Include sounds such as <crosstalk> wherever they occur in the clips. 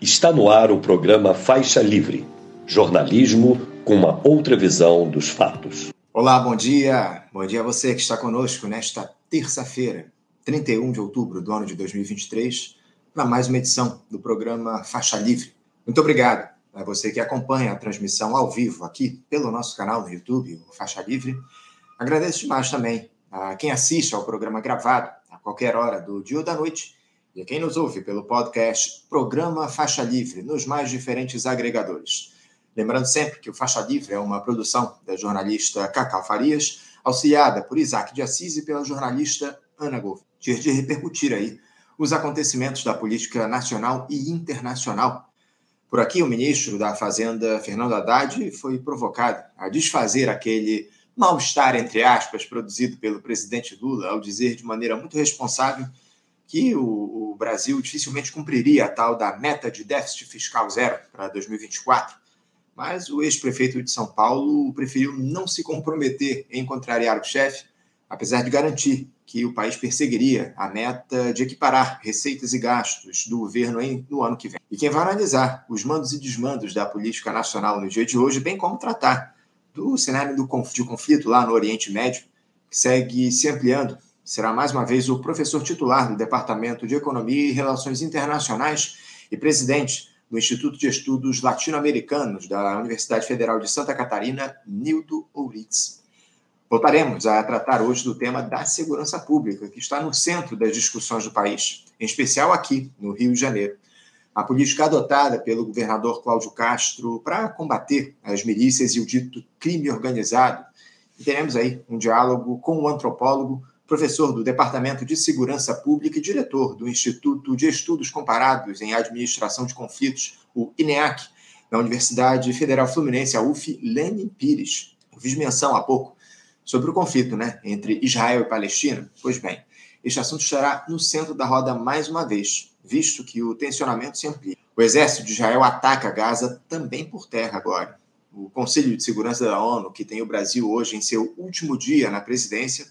Está no ar o programa Faixa Livre jornalismo com uma outra visão dos fatos. Olá, bom dia. Bom dia a você que está conosco nesta terça-feira, 31 de outubro do ano de 2023, para mais uma edição do programa Faixa Livre. Muito obrigado a você que acompanha a transmissão ao vivo aqui pelo nosso canal no YouTube, o Faixa Livre. Agradeço demais também a quem assiste ao programa gravado a qualquer hora do dia ou da noite e quem nos ouve pelo podcast Programa Faixa Livre, nos mais diferentes agregadores. Lembrando sempre que o Faixa Livre é uma produção da jornalista Cacau Farias, auxiliada por Isaac de Assis e pela jornalista Ana Gouveia, de repercutir aí os acontecimentos da política nacional e internacional. Por aqui, o ministro da Fazenda, Fernando Haddad, foi provocado a desfazer aquele mal-estar, entre aspas, produzido pelo presidente Lula, ao dizer de maneira muito responsável que o, o, Brasil dificilmente cumpriria a tal da meta de déficit fiscal zero para 2024. Mas o ex-prefeito de São Paulo preferiu não se comprometer em contrariar o chefe, apesar de garantir que o país perseguiria a meta de equiparar receitas e gastos do governo em, no ano que vem. E quem vai analisar os mandos e desmandos da política nacional no dia de hoje, bem como tratar do cenário do, de conflito lá no Oriente Médio, que segue se ampliando será mais uma vez o professor titular do Departamento de Economia e Relações Internacionais e presidente do Instituto de Estudos Latino-Americanos da Universidade Federal de Santa Catarina, Nildo Ourix. Voltaremos a tratar hoje do tema da segurança pública, que está no centro das discussões do país, em especial aqui no Rio de Janeiro. A política adotada pelo governador Cláudio Castro para combater as milícias e o dito crime organizado. E teremos aí um diálogo com o antropólogo professor do Departamento de Segurança Pública e diretor do Instituto de Estudos Comparados em Administração de Conflitos, o INEAC, da Universidade Federal Fluminense, a UF, Lenin Pires. Eu fiz menção há pouco sobre o conflito né, entre Israel e Palestina. Pois bem, este assunto estará no centro da roda mais uma vez, visto que o tensionamento se amplia. O exército de Israel ataca Gaza também por terra agora. O Conselho de Segurança da ONU, que tem o Brasil hoje em seu último dia na presidência,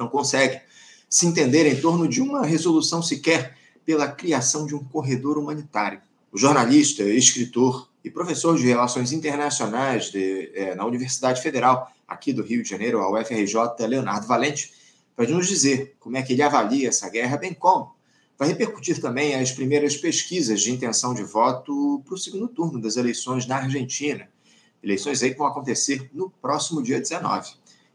não consegue se entender em torno de uma resolução sequer pela criação de um corredor humanitário. O jornalista, escritor e professor de Relações Internacionais de, é, na Universidade Federal aqui do Rio de Janeiro, a UFRJ, Leonardo Valente, vai nos dizer como é que ele avalia essa guerra, bem como vai repercutir também as primeiras pesquisas de intenção de voto para o segundo turno das eleições na Argentina. Eleições aí que vão acontecer no próximo dia 19.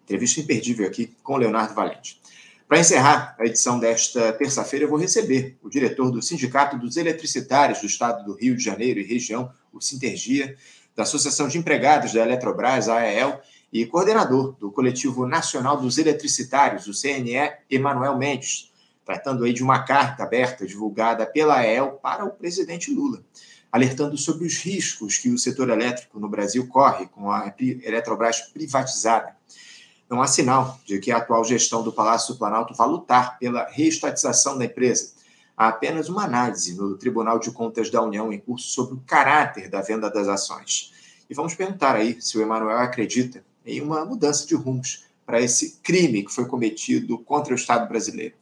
Entrevista imperdível aqui com Leonardo Valente. Para encerrar a edição desta terça-feira, eu vou receber o diretor do Sindicato dos Eletricitários do Estado do Rio de Janeiro e região, o Sintergia, da Associação de Empregados da Eletrobras, AEL, e coordenador do Coletivo Nacional dos Eletricitários, o CNE, Emanuel Mendes, tratando aí de uma carta aberta divulgada pela AEL para o presidente Lula, alertando sobre os riscos que o setor elétrico no Brasil corre com a Eletrobras privatizada não há sinal de que a atual gestão do Palácio do Planalto vá lutar pela reestatização da empresa. Há apenas uma análise no Tribunal de Contas da União em curso sobre o caráter da venda das ações. E vamos perguntar aí se o Emanuel acredita em uma mudança de rumos para esse crime que foi cometido contra o Estado brasileiro.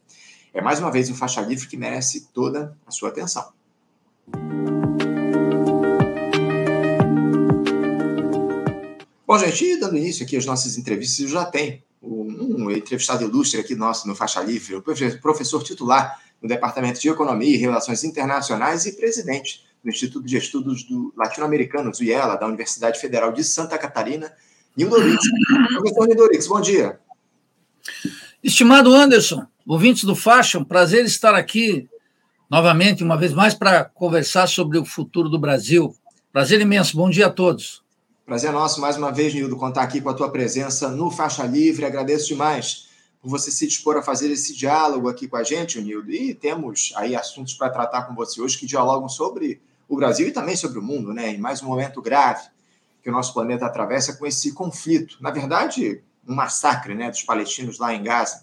É mais uma vez um faixa livre que merece toda a sua atenção. Bom, gente, dando início aqui às nossas entrevistas, já tenho um, entrevistado ilustre aqui nosso no Faixa Livre, o professor titular no Departamento de Economia e Relações Internacionais e presidente do Instituto de Estudos do Latino-Americanos, o IELA, da Universidade Federal de Santa Catarina, Nildo Orix. <laughs> Professor Nildo Orix, bom dia. Estimado Anderson, ouvintes do Faixa, um prazer estar aqui novamente, uma vez mais, para conversar sobre o futuro do Brasil. Prazer imenso, bom dia a todos. Prazer nosso, mais uma vez, Nildo, contar aqui com a tua presença no Faixa Livre. Agradeço demais por você se dispor a fazer esse diálogo aqui com a gente, Nildo. E temos aí assuntos para tratar com você hoje que dialogam sobre o Brasil e também sobre o mundo, né? Em mais um momento grave que o nosso planeta atravessa com esse conflito. Na verdade, um massacre né, dos palestinos lá em Gaza.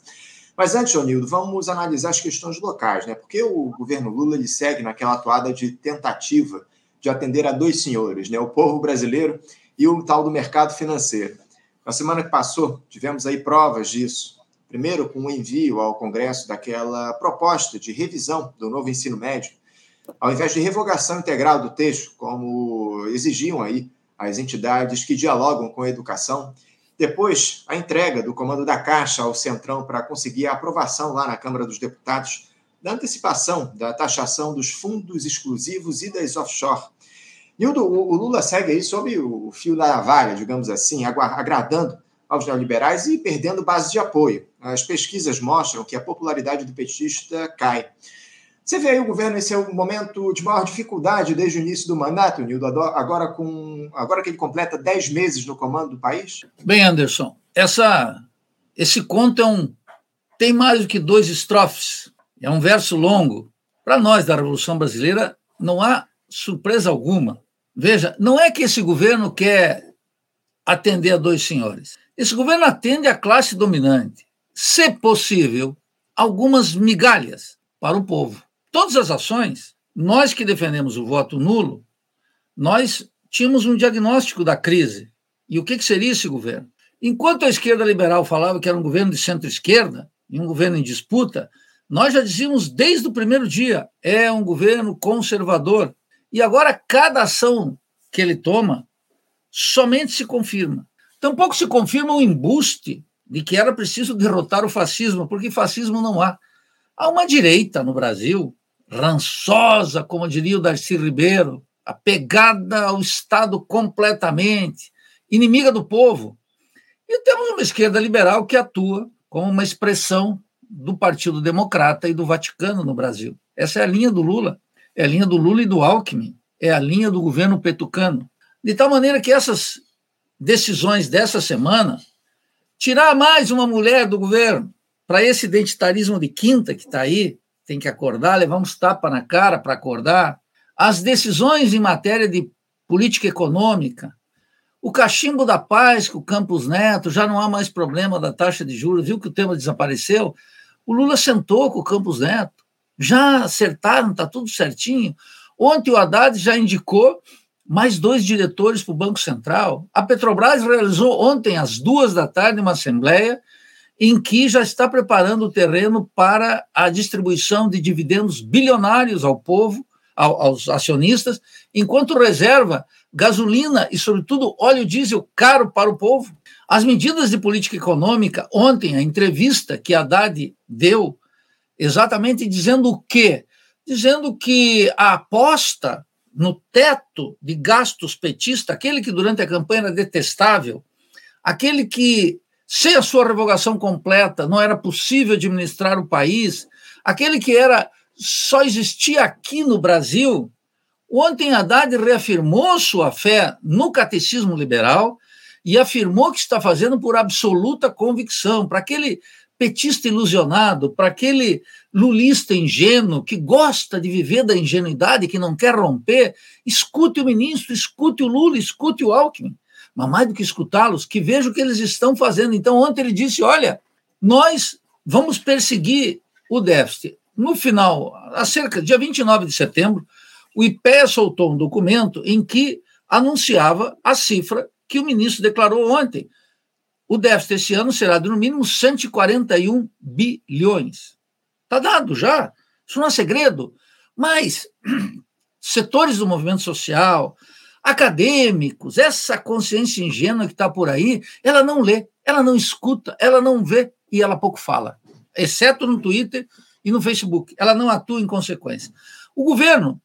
Mas antes, Nildo, vamos analisar as questões locais, né? Porque o governo Lula ele segue naquela atuada de tentativa de atender a dois senhores, né? O povo brasileiro e o tal do mercado financeiro. Na semana que passou, tivemos aí provas disso. Primeiro, com o envio ao Congresso daquela proposta de revisão do novo ensino médio, ao invés de revogação integral do texto, como exigiam aí as entidades que dialogam com a educação. Depois, a entrega do comando da Caixa ao Centrão para conseguir a aprovação lá na Câmara dos Deputados da antecipação da taxação dos fundos exclusivos e das offshore. Nildo, o Lula segue aí sob o fio da navalha, digamos assim, agradando aos neoliberais e perdendo base de apoio. As pesquisas mostram que a popularidade do petista cai. Você vê aí o governo esse é o momento de maior dificuldade desde o início do mandato, Nildo, agora, com, agora que ele completa 10 meses no comando do país? Bem, Anderson, essa, esse conto é um, tem mais do que dois estrofes. É um verso longo. Para nós da Revolução Brasileira, não há surpresa alguma. Veja, não é que esse governo quer atender a dois senhores. Esse governo atende a classe dominante. Se possível, algumas migalhas para o povo. Todas as ações, nós que defendemos o voto nulo, nós tínhamos um diagnóstico da crise. E o que, que seria esse governo? Enquanto a esquerda liberal falava que era um governo de centro-esquerda e um governo em disputa, nós já dizíamos desde o primeiro dia: é um governo conservador. E agora, cada ação que ele toma somente se confirma. Tampouco se confirma o embuste de que era preciso derrotar o fascismo, porque fascismo não há. Há uma direita no Brasil, rançosa, como diria o Darcy Ribeiro, apegada ao Estado completamente, inimiga do povo. E temos uma esquerda liberal que atua como uma expressão do Partido Democrata e do Vaticano no Brasil. Essa é a linha do Lula, é a linha do Lula e do Alckmin, é a linha do governo petucano. De tal maneira que essas decisões dessa semana, tirar mais uma mulher do governo, para esse identitarismo de quinta que está aí, tem que acordar, levar uns tapas na cara para acordar. As decisões em matéria de política econômica, o cachimbo da paz com o Campos Neto, já não há mais problema da taxa de juros, viu que o tema desapareceu? O Lula sentou com o Campos Neto, já acertaram, está tudo certinho. Ontem o Haddad já indicou mais dois diretores para o Banco Central. A Petrobras realizou ontem, às duas da tarde, uma assembleia em que já está preparando o terreno para a distribuição de dividendos bilionários ao povo, ao, aos acionistas, enquanto reserva gasolina e, sobretudo, óleo diesel caro para o povo. As medidas de política econômica, ontem, a entrevista que Haddad deu, exatamente dizendo o quê? Dizendo que a aposta no teto de gastos petista, aquele que durante a campanha era detestável, aquele que sem a sua revogação completa, não era possível administrar o país, aquele que era só existia aqui no Brasil. Ontem Haddad reafirmou sua fé no catecismo liberal e afirmou que está fazendo por absoluta convicção, para aquele petista ilusionado, para aquele lulista ingênuo que gosta de viver da ingenuidade, que não quer romper, escute o ministro, escute o Lula, escute o Alckmin mas mais do que escutá-los, que veja o que eles estão fazendo. Então, ontem ele disse: olha, nós vamos perseguir o déficit. No final, acerca dia 29 de setembro, o IPEA soltou um documento em que anunciava a cifra que o ministro declarou ontem. O déficit esse ano será de no mínimo 141 bilhões. Está dado já. Isso não é segredo. Mas <clears throat> setores do movimento social, acadêmicos, essa consciência ingênua que está por aí, ela não lê, ela não escuta, ela não vê e ela pouco fala, exceto no Twitter e no Facebook. Ela não atua em consequência. O governo,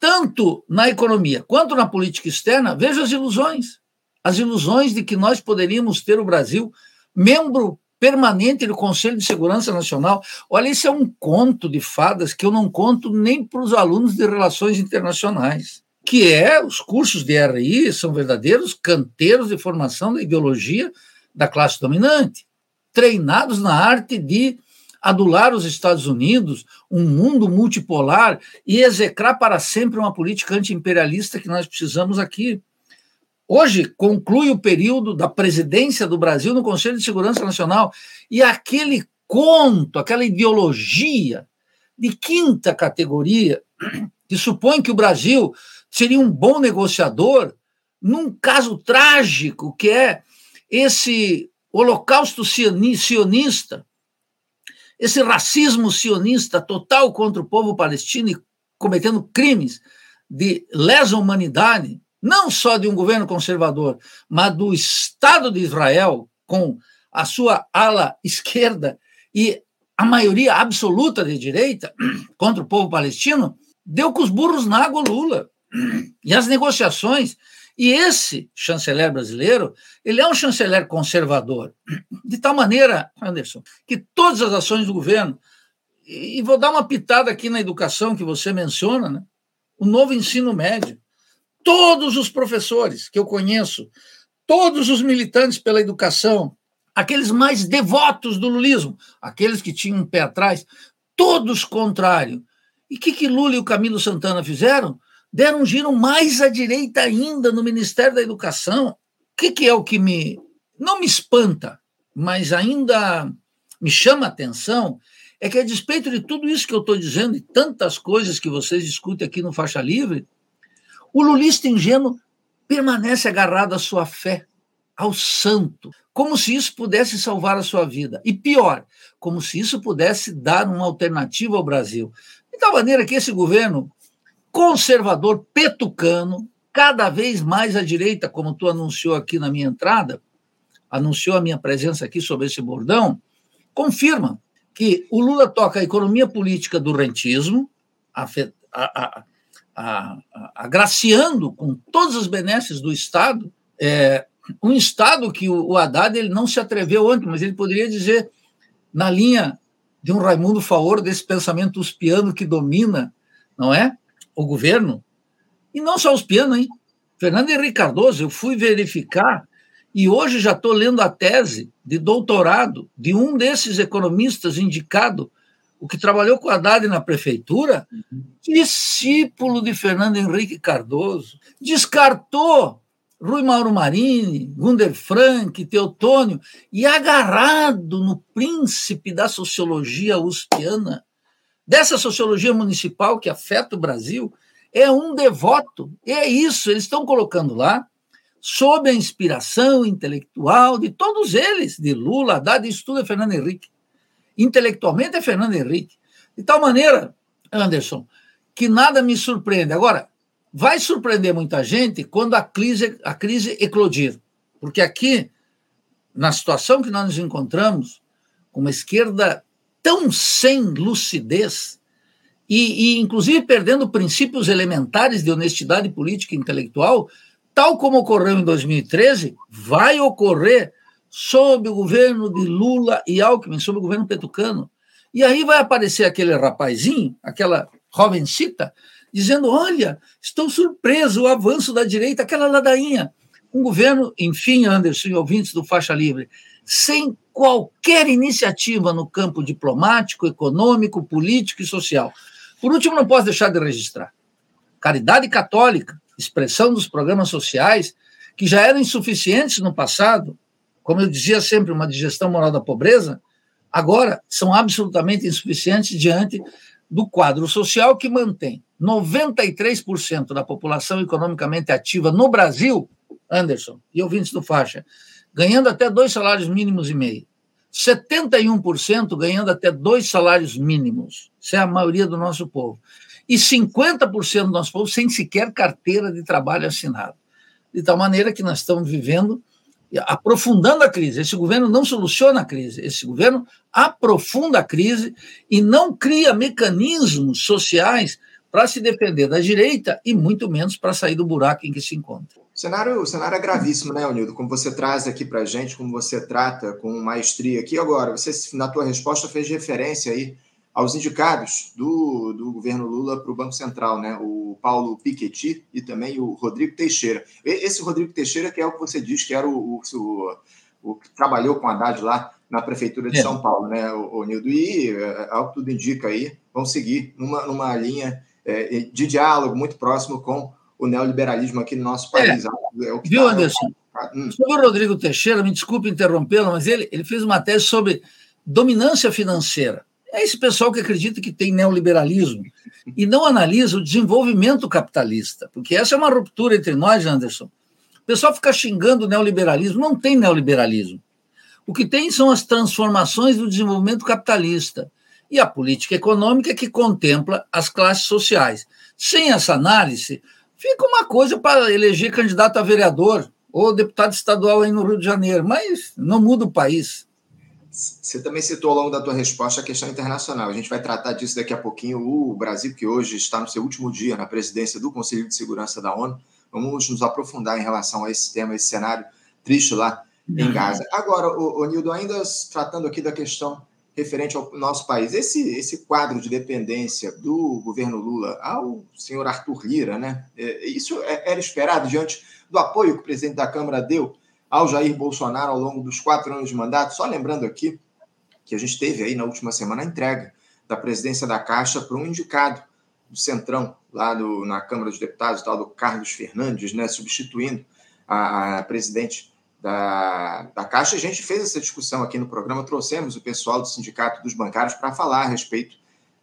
tanto na economia quanto na política externa, veja as ilusões. As ilusões de que nós poderíamos ter o Brasil membro permanente do Conselho de Segurança Nacional. Olha, isso é um conto de fadas que eu não conto nem para os alunos de relações internacionais que é os cursos de RI são verdadeiros canteiros de formação da ideologia da classe dominante, treinados na arte de adular os Estados Unidos, um mundo multipolar e execrar para sempre uma política antiimperialista que nós precisamos aqui. Hoje conclui o período da presidência do Brasil no Conselho de Segurança Nacional. E aquele conto, aquela ideologia de quinta categoria que supõe que o Brasil seria um bom negociador num caso trágico que é esse holocausto sionista, esse racismo sionista total contra o povo palestino e cometendo crimes de lesa humanidade, não só de um governo conservador, mas do Estado de Israel, com a sua ala esquerda e a maioria absoluta de direita <clears throat> contra o povo palestino, deu com os burros na água Lula. <clears throat> E as negociações. E esse chanceler brasileiro, ele é um chanceler conservador, <clears throat> de tal maneira, Anderson, que todas as ações do governo, e vou dar uma pitada aqui na educação que você menciona, né? o novo ensino médio, todos os professores que eu conheço, todos os militantes pela educação, aqueles mais devotos do lulismo, aqueles que tinham um pé atrás, todos contrário. E o que, que Lula e o Camilo Santana fizeram? Deram um giro mais à direita ainda no Ministério da Educação. O que, que é o que me. não me espanta, mas ainda me chama a atenção é que, a despeito de tudo isso que eu estou dizendo e tantas coisas que vocês discutem aqui no Faixa Livre, o lulista ingênuo permanece agarrado à sua fé, ao santo, como se isso pudesse salvar a sua vida. E pior, como se isso pudesse dar uma alternativa ao Brasil. De tal maneira que esse governo conservador, petucano, cada vez mais à direita, como tu anunciou aqui na minha entrada, anunciou a minha presença aqui sobre esse bordão, confirma que o Lula toca a economia política do rentismo, a, a, a, agraciando com todas as benesses do Estado, é, um Estado que o, o Haddad ele não se atreveu antes, mas ele poderia dizer, na linha de um Raimundo Faor, desse pensamento uspiano que domina, não é? O governo. E não só os pianos, hein? Fernando Henrique Cardoso, eu fui verificar e hoje já estou lendo a tese de doutorado de um desses economistas indicado, o que trabalhou com Haddad na prefeitura, discípulo de Fernando Henrique Cardoso, descartou Rui Mauro Marini, Gunder Frank, Teotônio, e agarrado no príncipe da sociologia uspiana, dessa sociologia municipal que afeta o Brasil, é um devoto. E é isso, eles estão colocando lá sob a inspiração intelectual de todos eles, de Lula, Haddad, isso tudo é Fernando Henrique. Intelectualmente é Fernando Henrique. De tal maneira, Anderson, que nada me surpreende. Agora, vai surpreender muita gente quando a crise, a crise eclodir. Porque aqui, na situação que nós nos encontramos, com uma esquerda tão sem lucidez, e, e inclusive perdendo princípios elementares de honestidade política e intelectual, tal como ocorreu em 2013, vai ocorrer sob o governo de Lula e Alckmin, sob o governo petucano. E aí vai aparecer aquele rapazinho, aquela jovencita, dizendo: Olha, estou surpreso, o avanço da direita, aquela ladainha. Um governo, enfim, Anderson e ouvintes do Faixa Livre, sem qualquer iniciativa no campo diplomático, econômico, político e social. Por último, não posso deixar de registrar: caridade católica, expressão dos programas sociais, que já eram insuficientes no passado, como eu dizia sempre, uma digestão moral da pobreza, agora são absolutamente insuficientes diante do quadro social que mantém 93% da população economicamente ativa no Brasil, Anderson, e ouvintes do faixa, ganhando até dois salários mínimos e meio. 71% ganhando até dois salários mínimos. Isso é a maioria do nosso povo e 50% do nosso povo sem sequer carteira de trabalho assinada. De tal maneira que nós estamos vivendo, aprofundando a crise. Esse governo não soluciona a crise, esse governo aprofunda a crise e não cria mecanismos sociais para se defender da direita e muito menos para sair do buraco em que se encontra. O cenário, o cenário é gravíssimo, né, Unildo? Como você traz aqui para a gente, como você trata com maestria aqui. Agora, você, na tua resposta, fez referência aí aos indicados do, do governo Lula para o Banco Central, né? o Paulo Piketty e também o Rodrigo Teixeira. Esse Rodrigo Teixeira, que é o que você diz que era o, o, o que trabalhou com Haddad lá na Prefeitura de é. São Paulo, né, o, o Nildo? E, é, ao que tudo indica aí, vão seguir numa, numa linha é, de diálogo muito próximo com o neoliberalismo aqui no nosso país. É. É o que Viu, tá, Anderson? Hum. Sobre o Rodrigo Teixeira, me desculpe interrompê-lo, mas ele, ele fez uma tese sobre dominância financeira. É esse pessoal que acredita que tem neoliberalismo e não analisa o desenvolvimento capitalista, porque essa é uma ruptura entre nós, Anderson. O pessoal fica xingando o neoliberalismo, não tem neoliberalismo. O que tem são as transformações do desenvolvimento capitalista. e a política econômica que contempla as classes sociais. Sem essa análise, fica uma coisa para eleger candidato a vereador ou deputado estadual aí no Rio de Janeiro, mas não muda o país. Você também citou ao longo da tua resposta a questão internacional. A gente vai tratar disso daqui a pouquinho. O Brasil, que hoje está no seu último dia na presidência do Conselho de Segurança da ONU, vamos nos aprofundar em relação a esse tema, esse cenário triste lá em. Gaza. Agora, o, o Nildo, ainda tratando aqui da questão referente ao nosso país, esse, esse quadro de dependência do governo Lula ao senhor Arthur Lira, né? É, isso é, era esperado diante do apoio que o presidente da Câmara deu ao Jair Bolsonaro ao longo dos quatro anos de mandato. Só lembrando aqui que a gente teve aí na última semana a entrega da presidência da Caixa para um indicado do Centrão, lá do, na Câmara dos Deputados, tal do Carlos Fernandes, né, substituindo a, a presidente da, da Caixa. A gente fez essa discussão aqui no programa, trouxemos o pessoal do Sindicato dos Bancários para falar a respeito,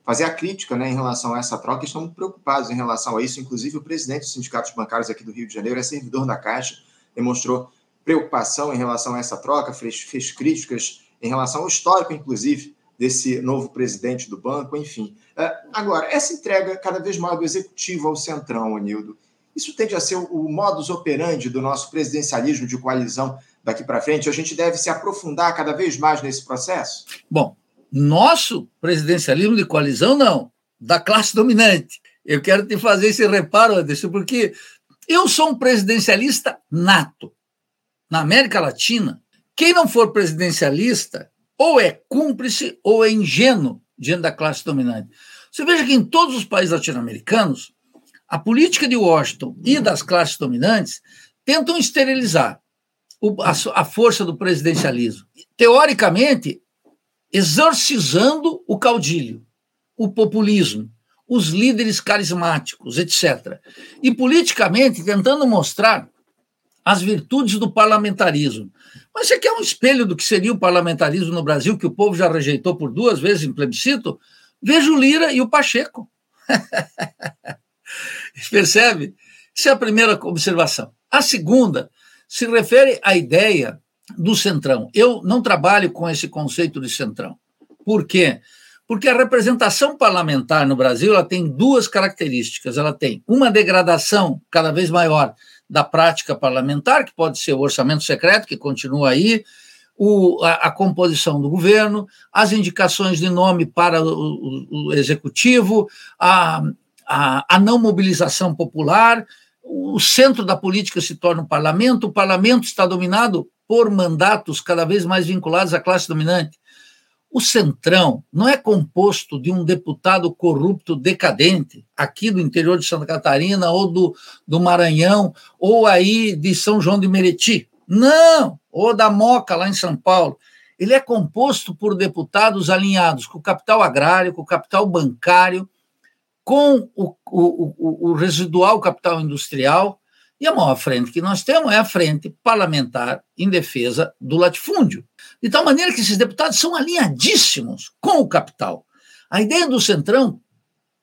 fazer a crítica né, em relação a essa troca. Estamos preocupados em relação a isso. Inclusive, o presidente dos Sindicatos Bancários aqui do Rio de Janeiro é servidor da Caixa, demonstrou preocupação em relação a essa troca, fez, fez críticas em relação ao histórico, inclusive, desse novo presidente do banco, enfim. É, agora, essa entrega cada vez mais do executivo ao centrão, Anildo, isso tende a ser o modus operandi do nosso presidencialismo de coalizão daqui para frente? A gente deve se aprofundar cada vez mais nesse processo? Bom, nosso presidencialismo de coalizão, não, da classe dominante. Eu quero te fazer esse reparo, Anderson, porque eu sou um presidencialista nato. Na América Latina, quem não for presidencialista ou é cúmplice ou é ingênuo diante da classe dominante. Você veja que em todos os países latino-americanos, a política de Washington e das classes dominantes tentam esterilizar o, a, a força do presidencialismo, teoricamente, exorcizando o caudilho, o populismo, os líderes carismáticos, etc. E politicamente tentando mostrar as virtudes do parlamentarismo. Mas você quer um espelho do que seria o parlamentarismo no Brasil, que o povo já rejeitou por duas vezes em plebiscito? Veja o Lira e o Pacheco. <laughs> Percebe? Essa é a primeira observação. A segunda se refere à ideia do centrão. Eu não trabalho com esse conceito de centrão. Por quê? Porque a representação parlamentar no Brasil ela tem duas características. Ela tem uma degradação cada vez maior da prática parlamentar, que pode ser o orçamento secreto, que continua aí, o, a, a, composição do governo, as indicações de nome para o, o, executivo, a, a, a não mobilização popular, o centro da política se torna o parlamento, o parlamento está dominado por mandatos cada vez mais vinculados à classe dominante. O Centrão não é composto de um deputado corrupto decadente, aqui do interior de Santa Catarina, ou do, do Maranhão, ou aí de São João de Meriti. Não! Ou da Moca, lá em São Paulo. Ele é composto por deputados alinhados com o capital agrário, com o capital bancário, com o, o, o, residual capital industrial, e a maior frente que nós temos é a frente parlamentar em defesa do latifúndio. De tal maneira que esses deputados são alinhadíssimos com o capital. A ideia do Centrão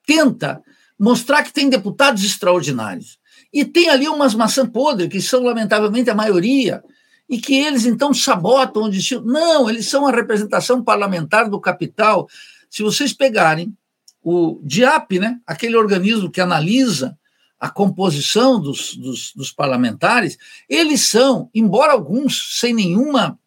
tenta mostrar que tem deputados extraordinários. E tem ali umas maçãs podres, que são, lamentavelmente, a maioria, e que eles, então, sabotam o destino. Não, eles são a representação parlamentar do capital. Se vocês pegarem o DIAP, né, aquele organismo que analisa a composição dos, dos, dos parlamentares, eles são, embora alguns sem nenhuma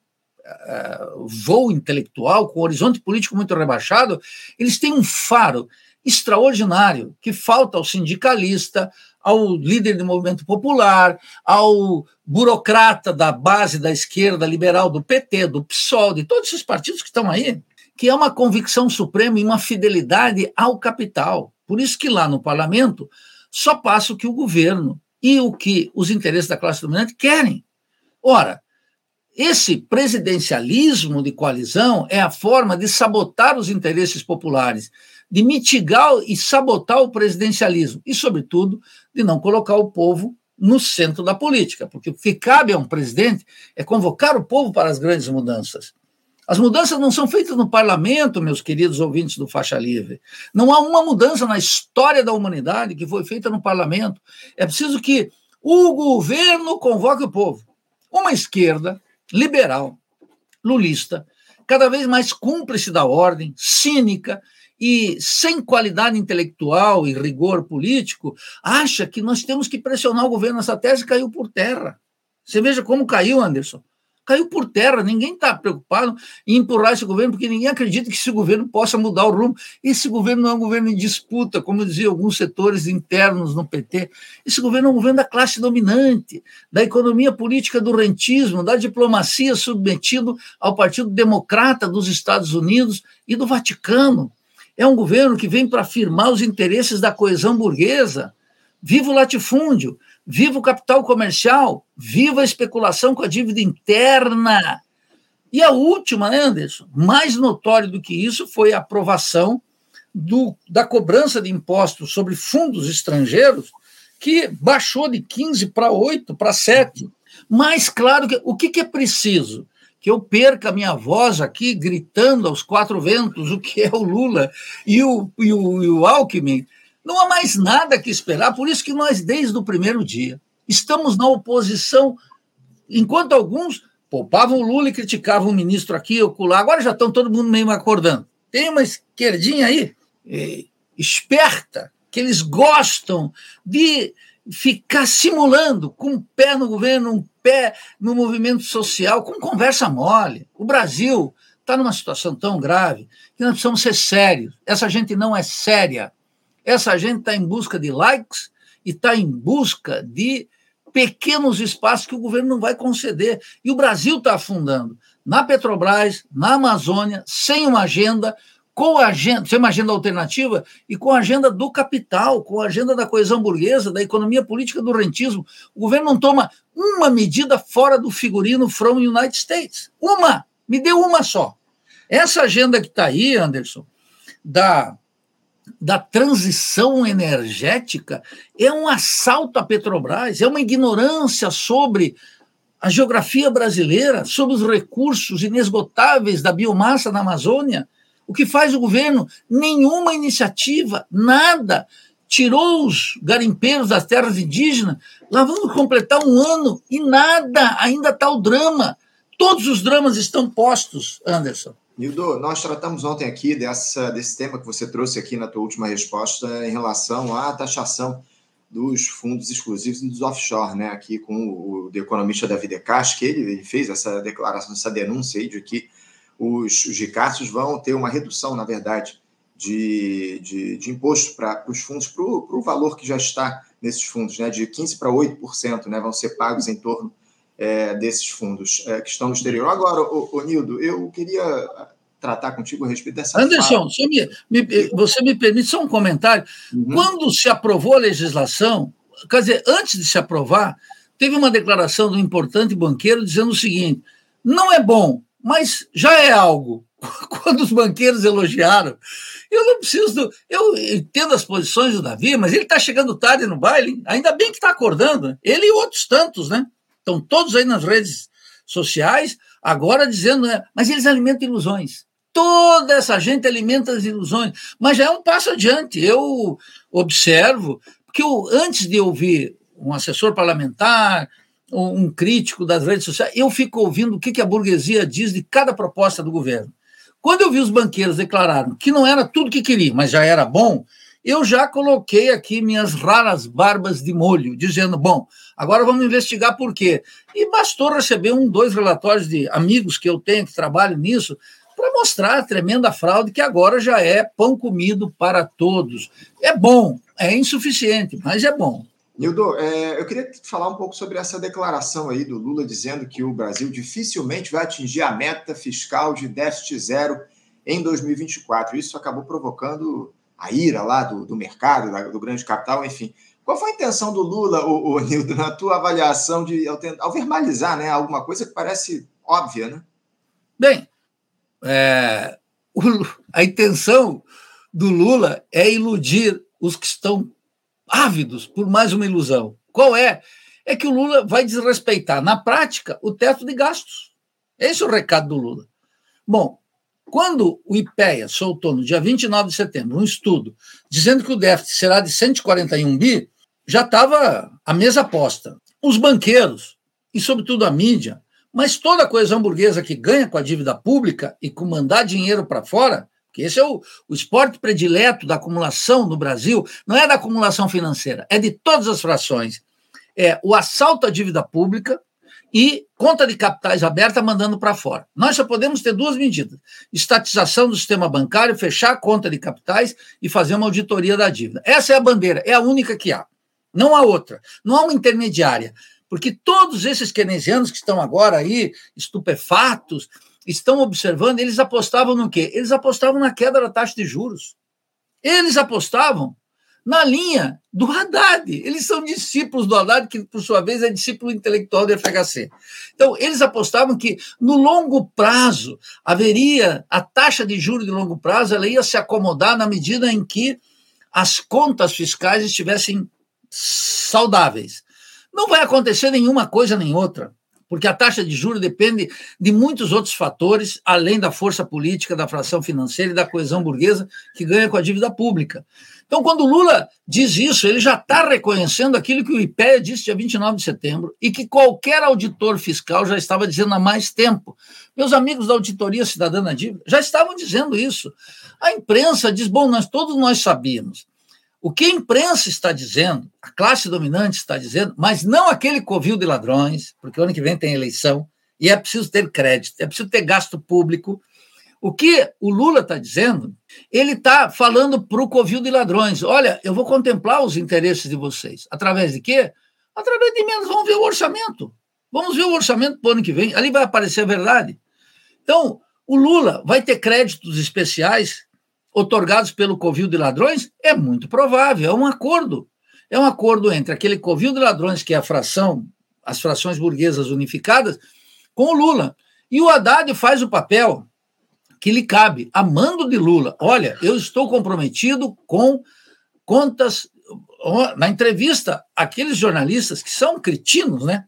voo intelectual, com horizonte político muito rebaixado, eles têm um faro extraordinário que falta ao sindicalista, ao líder do movimento popular, ao burocrata da base da esquerda liberal do PT, do PSOL, de todos esses partidos que estão aí que é uma convicção suprema e uma fidelidade ao capital. Por isso que lá no parlamento só passa o que o governo e o que os interesses da classe dominante querem. Ora, esse presidencialismo de coalizão é a forma de sabotar os interesses populares, de mitigar e sabotar o presidencialismo e, sobretudo, de não colocar o povo no centro da política, porque o que cabe a um presidente é convocar o povo para as grandes mudanças. As mudanças não são feitas no parlamento, meus queridos ouvintes do Faixa Livre. Não há uma mudança na história da humanidade que foi feita no parlamento. É preciso que o governo convoque o povo. Uma esquerda liberal, lulista, cada vez mais cúmplice da ordem, cínica e sem qualidade intelectual e rigor político, acha que nós temos que pressionar o governo. Essa tese caiu por terra. Você veja como caiu, Anderson caiu por terra. Ninguém está preocupado em empurrar esse governo, porque ninguém acredita que esse governo possa mudar o rumo. Esse governo não é um governo em disputa, como diziam alguns setores internos no PT. Esse governo é um governo da classe dominante, da economia política do rentismo, da diplomacia submetido ao Partido Democrata dos Estados Unidos e do Vaticano. É um governo que vem para afirmar os interesses da coesão burguesa. Viva o latifúndio! Viva o capital comercial, viva a especulação com a dívida interna. E a última, né, Anderson, mais notório do que isso, foi a aprovação do, da cobrança de impostos sobre fundos estrangeiros, que baixou de 15 para 8, para 7. Mais claro que o que, que é preciso? que eu perca a minha voz aqui gritando aos quatro ventos o que é o Lula e o, e o, e o Alckmin, não há mais nada que esperar, por isso que nós, desde o primeiro dia, estamos na oposição, enquanto alguns poupavam o Lula e criticavam o ministro aqui ou lá, agora já estão todo mundo meio acordando. Tem uma esquerdinha aí, é, esperta, que eles gostam de ficar simulando com um pé no governo, um pé no movimento social, com conversa mole. O Brasil está numa situação tão grave que nós precisamos ser sérios. Essa gente não é séria. Essa gente está em busca de likes e está em busca de pequenos espaços que o governo não vai conceder. E o Brasil está afundando na Petrobras, na Amazônia, sem uma agenda, com agenda, sem uma agenda alternativa e com a agenda do capital, com a agenda da coesão burguesa, da economia política do rentismo. O governo não toma uma medida fora do figurino from United States. Uma! Me deu uma só. Essa agenda que está aí, Anderson, da da transição energética é um assalto à Petrobras, é uma ignorância sobre a geografia brasileira, sobre os recursos inesgotáveis da biomassa na Amazônia. O que faz o governo? Nenhuma iniciativa, nada. Tirou os garimpeiros das terras indígenas, lá vamos completar um ano e nada, ainda está o drama. Todos os dramas estão postos, Anderson. Nildo, nós tratamos ontem aqui dessa, desse tema que você trouxe aqui na tua última resposta em relação à taxação dos fundos exclusivos e dos offshore, né? Aqui com o, o economista David Decas, que ele, ele, fez essa declaração, essa denúncia aí de que os, os ricaços vão ter uma redução, na verdade, de, de, de imposto para os fundos, para o valor que já está nesses fundos, né? De 15% para 8%, né? Vão ser pagos em torno é, desses fundos é, que estão no exterior. Agora, o, o, Nildo, eu queria tratar contigo a respeito dessa. Anderson, você me, me, você me permite só um comentário. Uhum. Quando se aprovou a legislação, quer dizer, antes de se aprovar, teve uma declaração do importante banqueiro dizendo o seguinte: não é bom, mas já é algo. <laughs> Quando os banqueiros elogiaram, eu não preciso. Do, eu entendo as posições do Davi, mas ele está chegando tarde no baile, ainda bem que está acordando. Ele e outros tantos, né? Estão todos aí nas redes sociais, agora dizendo, né, mas eles alimentam ilusões. Toda essa gente alimenta as ilusões, mas já é um passo adiante. Eu observo, porque eu, antes de ouvir um assessor parlamentar, um crítico das redes sociais, eu fico ouvindo o que a burguesia diz de cada proposta do governo. Quando eu vi os banqueiros declararam que não era tudo que queria, mas já era bom, eu já coloquei aqui minhas raras barbas de molho, dizendo: bom, agora vamos investigar por quê. E bastou receber um, dois relatórios de amigos que eu tenho que trabalham nisso para mostrar a tremenda fraude que agora já é pão comido para todos. É bom, é insuficiente, mas é bom. Nildo, é, eu queria falar um pouco sobre essa declaração aí do Lula dizendo que o Brasil dificilmente vai atingir a meta fiscal de déficit zero em 2024. Isso acabou provocando a ira lá do, do mercado, do grande capital, enfim. Qual foi a intenção do Lula, o Nildo, na tua avaliação de ao, ao, verbalizar né, alguma coisa que parece óbvia, né? Bem, é, o, a intenção do Lula é iludir os que estão ávidos por mais uma ilusão. Qual é? É que o Lula vai desrespeitar, na prática, o teto de gastos. Esse é o recado do Lula. Bom, quando o IPEA soltou no dia 29 de setembro um estudo dizendo que o déficit será de 141 bi, já estava a mesa posta. Os banqueiros, e sobretudo a mídia, Mas toda coesão burguesa que ganha com a dívida pública e com mandar dinheiro para fora, que esse é o, o esporte predileto da acumulação no Brasil, não é da acumulação financeira, é de todas as frações. É o assalto à dívida pública, e conta de capitais aberta mandando para fora. Nós só podemos ter duas medidas: estatização do sistema bancário, fechar a conta de capitais e fazer uma auditoria da dívida. Essa é a bandeira, é a única que há. Não há outra. Não há uma intermediária. Porque todos esses keynesianos que estão agora aí, estupefatos, estão observando, eles apostavam no quê? Eles apostavam na queda da taxa de juros. Eles apostavam na linha do Haddad. Eles são discípulos do Haddad, que, por sua vez, é discípulo intelectual do FHC. Então, eles apostavam que, no longo prazo, haveria a taxa de juros de longo prazo, ela ia se acomodar na medida em que as contas fiscais estivessem saudáveis. Não vai acontecer nenhuma coisa nem outra porque a taxa de juros depende de muitos outros fatores, além da força política, da fração financeira e da coesão burguesa que ganha com a dívida pública. Então, quando o Lula diz isso, ele já está reconhecendo aquilo que o IPEA disse dia 29 de setembro e que qualquer auditor fiscal já estava dizendo há mais tempo. Meus amigos da Auditoria Cidadã da Dívida já estavam dizendo isso. A imprensa diz: bom, nós todos nós sabíamos. O que a imprensa está dizendo, a classe dominante está dizendo, mas não aquele covil de ladrões, porque ano que vem tem eleição e é preciso ter crédito, é preciso ter gasto público. O que o Lula está dizendo, ele está falando para o covil de ladrões: olha, eu vou contemplar os interesses de vocês. Através de quê? Através de menos. Vamos ver o orçamento. Vamos ver o orçamento para o ano que vem. Ali vai aparecer a verdade. Então, o Lula vai ter créditos especiais otorgados pelo covil de ladrões? É muito provável, é um acordo. É um acordo entre aquele covil de ladrões, que é a fração, as frações burguesas unificadas, com o Lula. E o Haddad faz o papel que lhe cabe, a mando de Lula. Olha, eu estou comprometido com contas. Na entrevista, aqueles jornalistas que são cretinos, né?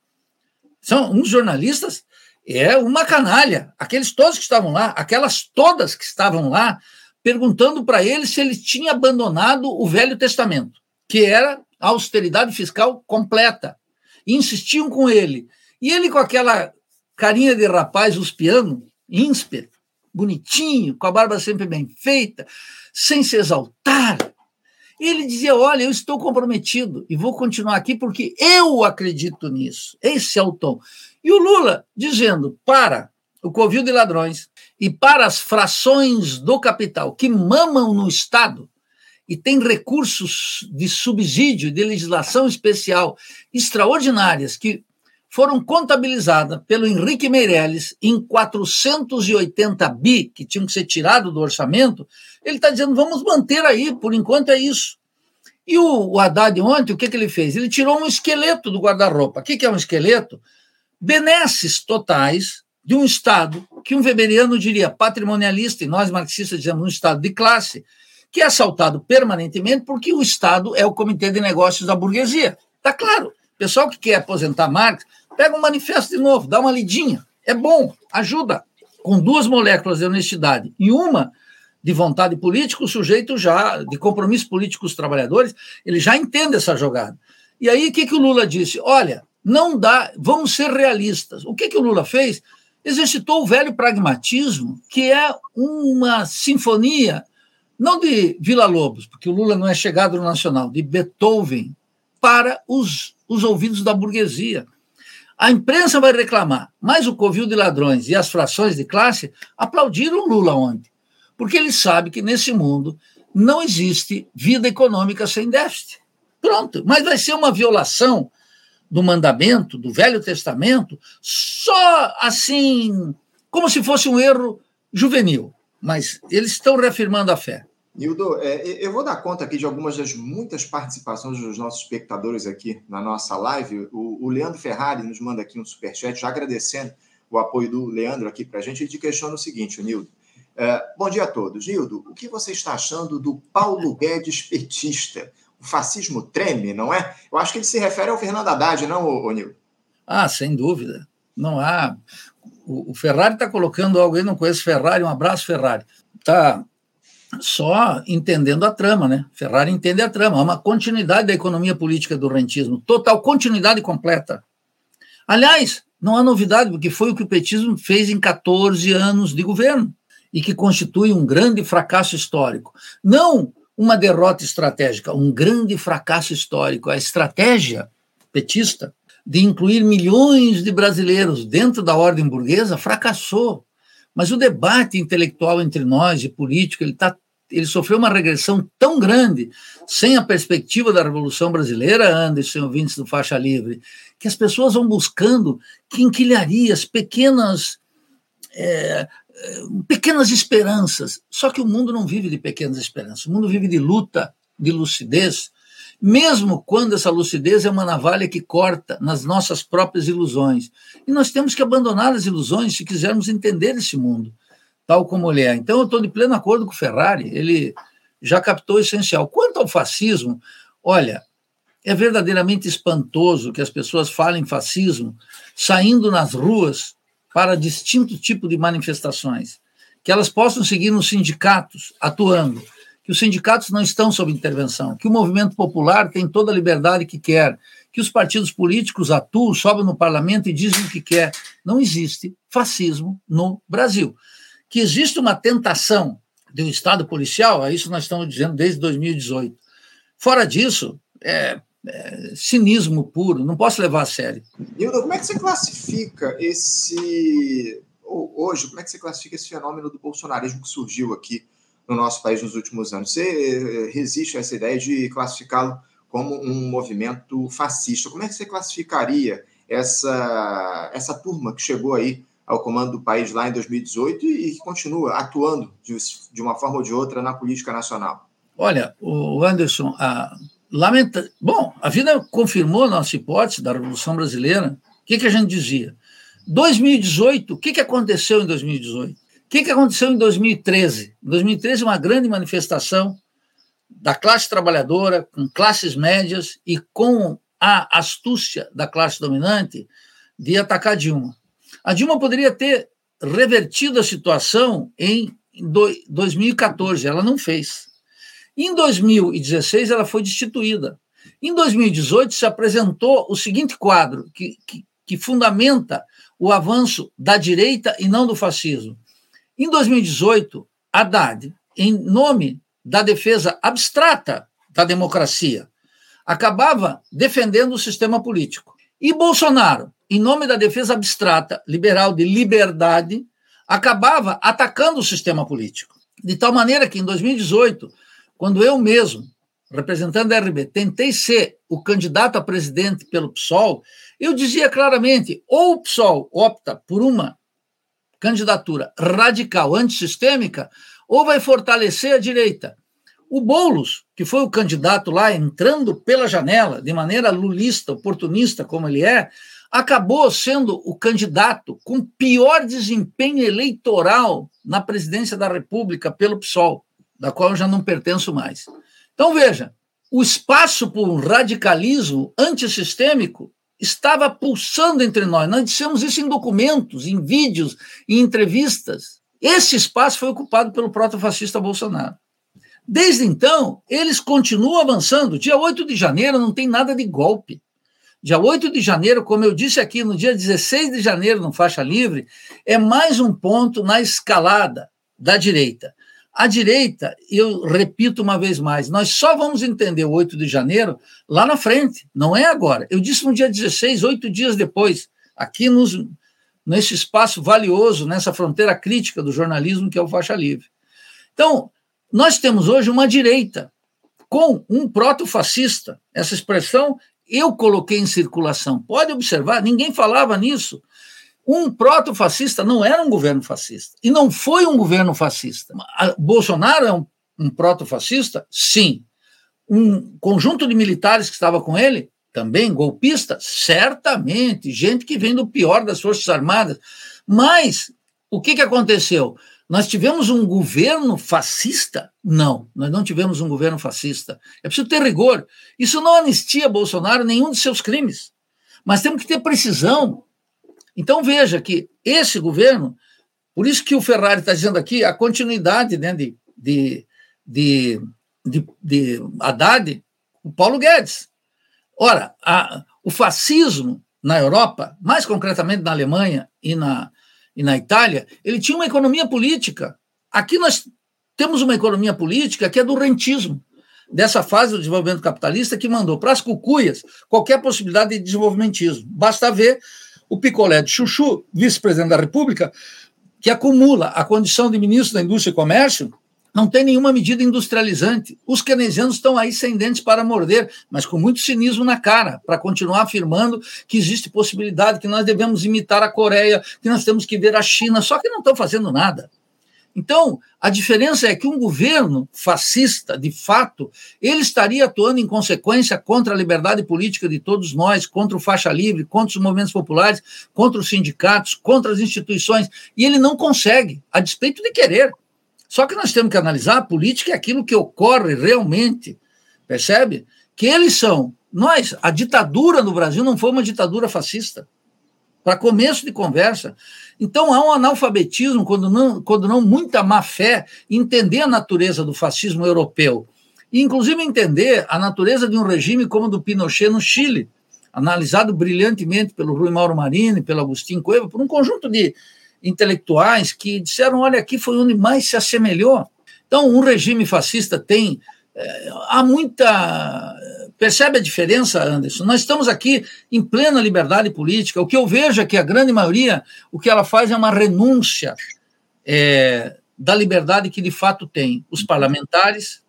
São uns jornalistas, é uma canalha. Aqueles todos que estavam lá, aquelas todas que estavam lá, perguntando para ele se ele tinha abandonado o Velho Testamento, que era a austeridade fiscal completa. E insistiam com ele. E ele, com aquela carinha de rapaz uspiano, ínsper, bonitinho, com a barba sempre bem feita, sem se exaltar, ele dizia: Olha, eu estou comprometido e vou continuar aqui porque eu acredito nisso. Esse é o tom. E o Lula dizendo: Para, o covil de ladrões, e para as frações do capital que mamam no Estado e têm recursos de subsídio, de legislação especial extraordinárias que foram contabilizadas pelo Henrique Meirelles em 480 bi, que tinham que ser tirados do orçamento, ele está dizendo, vamos manter aí, por enquanto é isso. E o, o Haddad ontem, o que, que ele fez? Ele tirou um esqueleto do guarda-roupa. O que, que é um esqueleto? Benesses totais de um Estado que um weberiano diria patrimonialista, e nós marxistas dizemos um Estado de classe, que é assaltado permanentemente porque o Estado é o comitê de negócios da burguesia. Está claro. Pessoal que quer aposentar Marx, pega um manifesto de novo, dá uma lidinha. É bom, ajuda. Com duas moléculas de honestidade e uma de vontade política, o sujeito já, de compromisso político com os trabalhadores, ele já entende essa jogada. E aí, o que, que o Lula disse? Olha, não dá, vamos ser realistas. O que, que o Lula fez? exercitou o velho pragmatismo, que é uma sinfonia, não de Vila Lobos, porque o Lula não é chegado no nacional, de Beethoven, para os, os ouvidos da burguesia. A imprensa vai reclamar, mas o covil de ladrões e as frações de classe aplaudiram Lula ontem, porque ele sabe que nesse mundo não existe vida econômica sem déficit. Pronto, mas vai ser uma violação do mandamento, do Velho Testamento, só assim, como se fosse um erro juvenil. Mas eles estão reafirmando a fé. Nildo, é, eu vou dar conta aqui de algumas das muitas participações dos nossos espectadores aqui na nossa live. O, o Leandro Ferrari nos manda aqui um superchat, já agradecendo o apoio do Leandro aqui para a gente. Ele questiona o seguinte, Nildo. É, bom dia a todos. Nildo, o que você está achando do Paulo Guedes petista? o fascismo treme, não é? Eu acho que ele se refere ao Fernando Haddad, não, Onil? Ah, sem dúvida. Não há. O, Ferrari está colocando algo aí, não conheço Ferrari, um abraço, Ferrari. Está só entendendo a trama, né? Ferrari entende a trama. Há uma continuidade da economia política do rentismo, total continuidade completa. Aliás, Não há novidade, porque foi o que o petismo fez em 14 anos de governo e que constitui um grande fracasso histórico. Não uma derrota estratégica, um grande fracasso histórico. A estratégia petista de incluir milhões de brasileiros dentro da ordem burguesa fracassou. Mas o debate intelectual entre nós e político, ele, tá, ele sofreu uma regressão tão grande, sem a perspectiva da Revolução Brasileira, Anderson, ouvintes do Faixa Livre, que as pessoas vão buscando quinquilharias, pequenas é, pequenas esperanças. Só que o mundo não vive de pequenas esperanças, o mundo vive de luta, de lucidez, mesmo quando essa lucidez é uma navalha que corta nas nossas próprias ilusões. E nós temos que abandonar as ilusões se quisermos entender esse mundo, tal como ele é. Então, eu estou de pleno acordo com o Ferrari, ele já captou o essencial. Quanto ao fascismo, olha, é verdadeiramente espantoso que as pessoas falem fascismo saindo nas ruas para distinto tipo de manifestações, que elas possam seguir nos sindicatos atuando, que os sindicatos não estão sob intervenção, que o movimento popular tem toda a liberdade que quer, que os partidos políticos atuam, sobem no parlamento e dizem o que quer. Não existe fascismo no Brasil. Que existe uma tentação de um Estado policial, é isso nós estamos dizendo desde 2018. Fora disso, é, é, cinismo puro, não posso levar a sério. Nildo, como é que você classifica esse. Hoje, como é que você classifica esse fenômeno do bolsonarismo que surgiu aqui no nosso país nos últimos anos? Você eh, resiste a essa ideia de classificá-lo como um movimento fascista. Como é que você classificaria essa, essa turma que chegou aí ao comando do país lá em 2018 e que continua atuando de, de uma forma ou de outra na política nacional? Olha, o Anderson, a, lamenta... Bom, a vida confirmou a nossa hipótese da Revolução Brasileira. O que, que a gente dizia? 2018, o que, que aconteceu em 2018? O que, que aconteceu em 2013? Em 2013, uma grande manifestação da classe trabalhadora, com classes médias e com a astúcia da classe dominante de atacar Dilma. A Dilma poderia ter revertido a situação em 2014, ela não fez. Em 2016, ela foi destituída. Em 2018, se apresentou o seguinte quadro, que, que, que fundamenta o avanço da direita e não do fascismo. Em 2018, Haddad, em nome da defesa abstrata da democracia, acabava defendendo o sistema político. E Bolsonaro, em nome da defesa abstrata liberal de liberdade, acabava atacando o sistema político. De tal maneira que, em 2018, quando eu mesmo, representando a RB, tentei ser o candidato a presidente pelo PSOL, eu dizia claramente: ou o PSOL opta por uma candidatura radical antissistêmica, ou vai fortalecer a direita. O Boulos, que foi o candidato lá entrando pela janela, de maneira lulista, oportunista como ele é, acabou sendo o candidato com pior desempenho eleitoral na presidência da República pelo PSOL da qual eu já não pertenço mais. Então, veja, o espaço por um radicalismo antissistêmico estava pulsando entre nós. Nós dissemos isso em documentos, em vídeos, em entrevistas. Esse espaço foi ocupado pelo proto-fascista Bolsonaro. Desde então, eles continuam avançando. Dia 8 de janeiro não tem nada de golpe. Dia 8 de janeiro, como eu disse aqui, no dia 16 de janeiro, no Faixa Livre, é mais um ponto na escalada da direita. A direita, eu repito uma vez mais, nós só vamos entender o 8 de janeiro lá na frente, não é agora. Eu disse no dia 16, oito dias depois, aqui nos, nesse espaço valioso, nessa fronteira crítica do jornalismo que é o Faixa Livre. Então, nós temos hoje uma direita com um proto-fascista. Essa expressão eu coloquei em circulação. Pode observar, ninguém falava nisso. Um proto-fascista não era um governo fascista. E não foi um governo fascista. Bolsonaro é um, um proto-fascista? Sim. Um conjunto de militares que estava com ele? Também golpista? Certamente. Gente que vem do pior das Forças Armadas. Mas o que, que aconteceu? Nós tivemos um governo fascista? Não, nós não tivemos um governo fascista. É preciso ter rigor. Isso não anistia Bolsonaro nenhum de seus crimes. Mas temos que ter precisão. Então veja que esse governo, por isso que o Ferrari está dizendo aqui a continuidade né, de, de, de, de, de Haddad, o Paulo Guedes. Ora, a, o fascismo na Europa, mais concretamente na Alemanha e na, e na Itália, ele tinha uma economia política. Aqui nós temos uma economia política que é do rentismo, dessa fase do desenvolvimento capitalista que mandou para as cucuias qualquer possibilidade de desenvolvimentismo. Basta ver o picolé de Chuchu, vice-presidente da República, que acumula a condição de ministro da Indústria e Comércio, não tem nenhuma medida industrializante. Os keynesianos estão aí sem dentes para morder, mas com muito cinismo na cara, para continuar afirmando que existe possibilidade, que nós devemos imitar a Coreia, que nós temos que ver a China, só que não estão fazendo nada. Então, a diferença é que um governo fascista, de fato, ele estaria atuando em consequência contra a liberdade política de todos nós, contra o faixa livre, contra os movimentos populares, contra os sindicatos, contra as instituições, e ele não consegue, a despeito de querer. Só que nós temos que analisar a política é aquilo que ocorre realmente, percebe? Que eles são. Nós, a ditadura no Brasil não foi uma ditadura fascista. Para começo de conversa, então há um analfabetismo, quando não, quando não muita má fé, entender a natureza do fascismo europeu. E, inclusive, entender a natureza de um regime como o do Pinochet no Chile, analisado brilhantemente pelo Rui Mauro Marini, pelo Agostinho Coelho, por um conjunto de intelectuais que disseram: olha, aqui foi onde mais se assemelhou. Então, um regime fascista tem. É, há muita Percebe a diferença, Anderson? Nós estamos aqui em plena liberdade política. O que eu vejo é que a grande maioria, o que ela faz é uma renúncia é, da liberdade que de fato tem os parlamentares,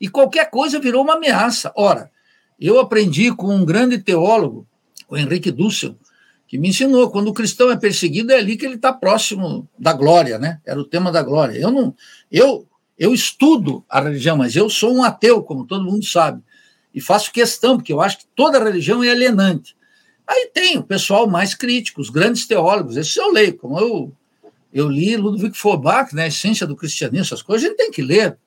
e qualquer coisa virou uma ameaça. Ora, eu aprendi com um grande teólogo, o Henrique Dussel, que me ensinou, quando o cristão é perseguido, é ali que ele está próximo da glória, né? Era o tema da glória. Eu não, eu, eu estudo a religião, mas eu sou um ateu, como todo mundo sabe e faço questão, porque eu acho que toda religião é alienante. Aí tem o pessoal mais crítico, os grandes teólogos, esses eu leio, como eu, eu li Ludwig Feuerbach, né, essência do cristianismo, essas coisas a gente tem que ler,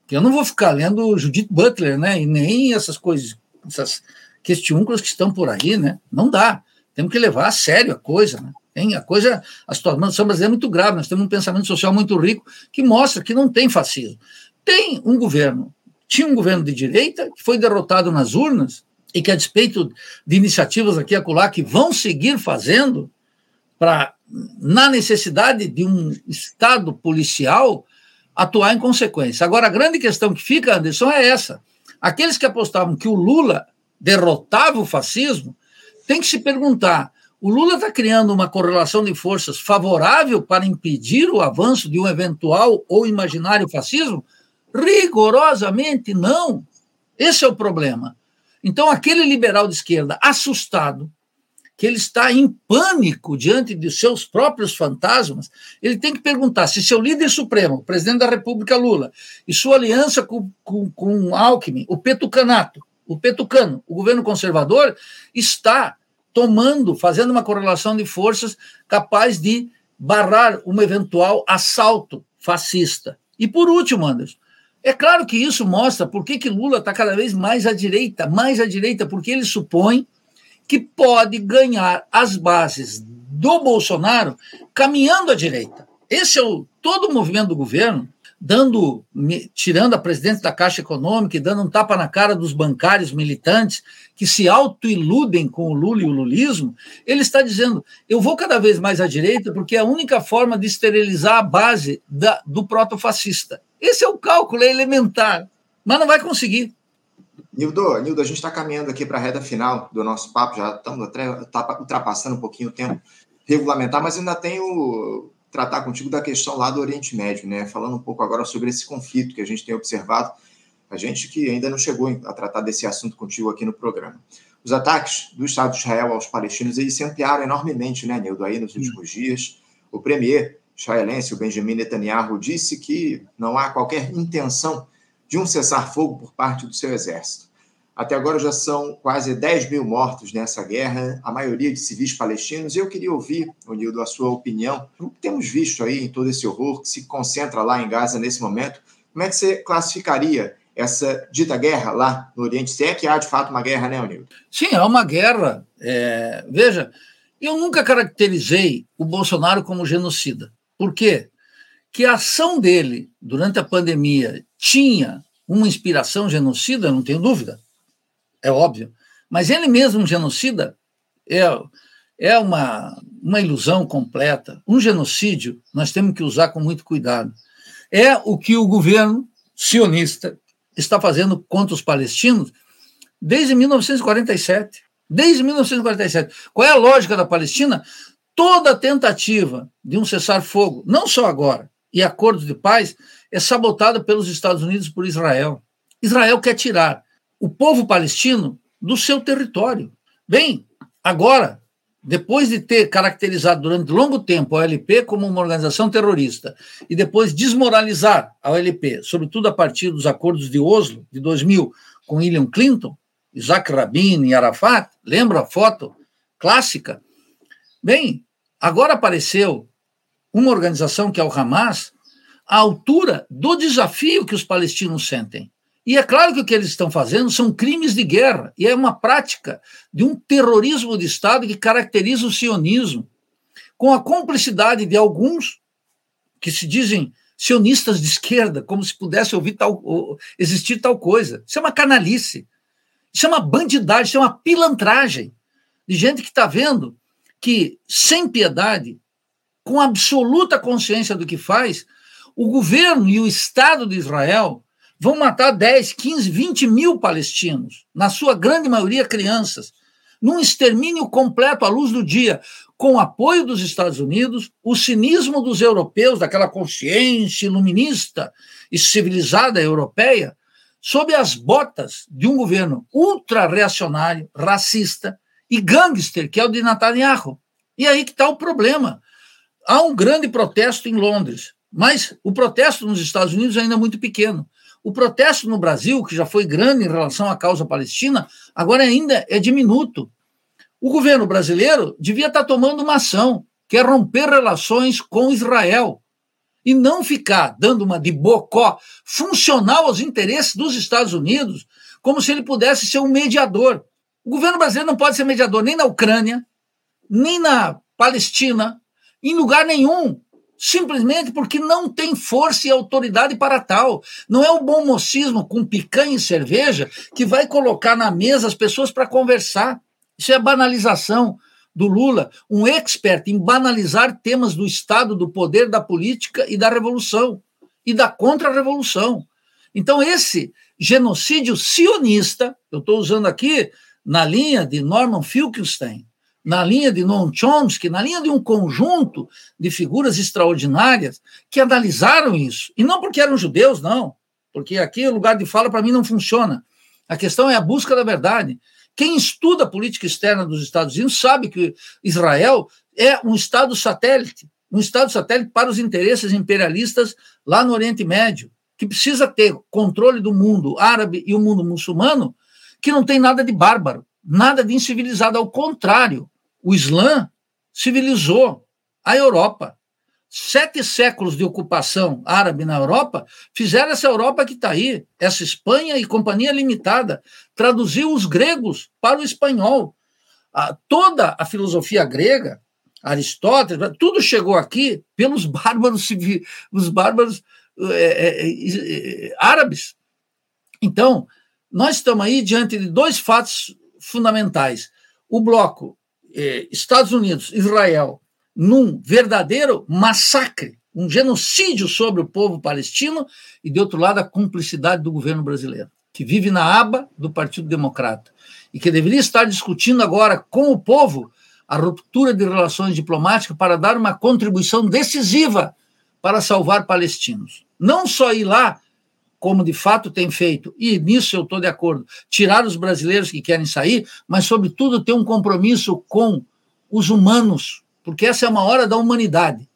porque eu não vou ficar lendo Judith Butler, né, e nem essas coisas, essas questiúnculas que estão por aí, né, não dá, temos que levar a sério a coisa, né, tem a coisa, a situação brasileira é muito grave, nós temos um pensamento social muito rico que mostra que não tem fascismo. Tem um governo tinha um governo de direita que foi derrotado nas urnas e que, a despeito de iniciativas aqui e acolá que vão seguir fazendo, para, na necessidade de um Estado policial, atuar em consequência. Agora, a grande questão que fica, Anderson, é essa. Aqueles que apostavam que o Lula derrotava o fascismo têm que se perguntar: o Lula está criando uma correlação de forças favorável para impedir o avanço de um eventual ou imaginário fascismo? Rigorosamente não. Esse é o problema. Então, aquele liberal de esquerda assustado, que ele está em pânico diante de seus próprios fantasmas, ele tem que perguntar se seu líder supremo, o presidente da República Lula, e sua aliança com, com, com Alckmin, o petucanato, o petucano, o governo conservador, está tomando, fazendo uma correlação de forças capaz de barrar um eventual assalto fascista. E por último, Anderson, é claro que isso mostra por que, que Lula está cada vez mais à direita, mais à direita, porque ele supõe que pode ganhar as bases do Bolsonaro caminhando à direita. Esse é o todo o movimento do governo, dando, tirando a presidente da Caixa Econômica e dando um tapa na cara dos bancários militantes que se autoiludem com o Lula e o lulismo, ele está dizendo: eu vou cada vez mais à direita porque é a única forma de esterilizar a base da, do protofascista. Esse é o cálculo, é elementar, mas não vai conseguir. Nildo, Nildo, a gente está caminhando aqui para a reta final do nosso papo, já estamos ultrapassando um pouquinho o tempo regulamentar, mas ainda tenho tratar contigo da questão lá do Oriente Médio, né? Falando um pouco agora sobre esse conflito que a gente tem observado, a gente que ainda não chegou a tratar desse assunto contigo aqui no programa. Os ataques do Estado de Israel aos palestinos eles se ampliaram enormemente, né, Nildo, aí nos últimos dias. O premier israelense, o Benjamin Netanyahu, disse que não há qualquer intenção de um cessar-fogo por parte do seu exército. Até agora já são quase 10 mil mortos nessa guerra, a maioria de civis palestinos. E eu queria ouvir, Nildo, a sua opinião. O que temos visto aí em todo esse horror que se concentra lá em Gaza nesse momento? Como é que você classificaria essa dita guerra lá no Oriente? Se é que há de fato uma guerra, né, Nildo? Sim, há uma guerra. É... Veja, eu nunca caracterizei o Bolsonaro como genocida. Por quê? Que a ação dele durante a pandemia tinha uma inspiração genocida, não tenho dúvida, é óbvio. Mas ele mesmo, um genocida, é, é uma, uma ilusão completa. Um genocídio nós temos que usar com muito cuidado. É o que o governo sionista está fazendo contra os palestinos desde 1947. Desde 1947. Qual é a lógica da Palestina? Toda tentativa de um cessar-fogo, não só agora, e acordos de paz, é sabotada pelos Estados Unidos e por Israel. Israel quer tirar o povo palestino do seu território. Bem, agora, depois de ter caracterizado durante longo tempo a OLP como uma organização terrorista e depois desmoralizar a OLP, sobretudo a partir dos acordos de Oslo de 2000 com William Clinton, Isaac Rabin e Arafat, lembra a foto clássica? Bem, agora apareceu uma organização que é o Hamas à altura do desafio que os palestinos sentem. E é claro que o que eles estão fazendo são crimes de guerra, e é uma prática de um terrorismo de Estado que caracteriza o sionismo, com a cumplicidade de alguns que se dizem sionistas de esquerda, como se pudesse ouvir tal, existir tal coisa. Isso é uma canalice, isso é uma bandidagem, isso é uma pilantragem de gente que está vendo que, sem piedade, com absoluta consciência do que faz, o governo e o Estado de Israel vão matar 10, 15, 20 mil palestinos, na sua grande maioria crianças, num extermínio completo à luz do dia, com apoio dos Estados Unidos, o cinismo dos europeus, daquela consciência iluminista e civilizada europeia, sob as botas de um governo ultra-reacionário, racista, e gangster, que é o de Netanyahu. E aí que está o problema. Há um grande protesto em Londres, mas o protesto nos Estados Unidos ainda é muito pequeno. O protesto no Brasil, que já foi grande em relação à causa palestina, agora ainda é diminuto. O governo brasileiro devia estar tá tomando uma ação, que é romper relações com Israel e não ficar dando uma de bocó funcional aos interesses dos Estados Unidos, como se ele pudesse ser um mediador. O governo brasileiro não pode ser mediador nem na Ucrânia, nem na Palestina, em lugar nenhum, simplesmente porque não tem força e autoridade para tal. Não é o bom mocismo com picanha e cerveja que vai colocar na mesa as pessoas para conversar. Isso é banalização do Lula, um expert em banalizar temas do Estado, do poder, da política e da revolução e da contra-revolução. Então, esse genocídio sionista, eu estou usando aqui na linha de Norman Finkelstein, na linha de Noam Chomsky, na linha de um conjunto de figuras extraordinárias que analisaram isso. E não porque eram judeus, não, porque aqui o lugar de fala para mim não funciona. A questão é a busca da verdade. Quem estuda a política externa dos Estados Unidos sabe que Israel é um Estado satélite, um Estado satélite para os interesses imperialistas lá no Oriente Médio, que precisa ter controle do mundo árabe e o mundo muçulmano que não tem nada de bárbaro, nada de incivilizado, ao contrário, o Islã civilizou a Europa. Sete séculos de ocupação árabe na Europa fizeram essa Europa que está aí, essa Espanha e Companhia Limitada, traduziu os gregos para o espanhol. toda a filosofia grega, Aristóteles, tudo chegou aqui pelos <laughs> bárbaros os bárbaros é, é, é, árabes. Então, nós estamos aí diante de dois fatos fundamentais. O bloco eh, Estados Unidos, Israel, num verdadeiro massacre, um genocídio sobre o povo palestino, e, de outro lado, a cumplicidade do governo brasileiro, que vive na aba do Partido Democrata e que deveria estar discutindo agora com o povo a ruptura de relações diplomáticas para dar uma contribuição decisiva para salvar palestinos. Não só ir lá como de fato tem feito, e nisso eu estou de acordo, tirar os brasileiros que querem sair, mas, sobretudo, ter um compromisso com os humanos, porque essa é uma hora da humanidade.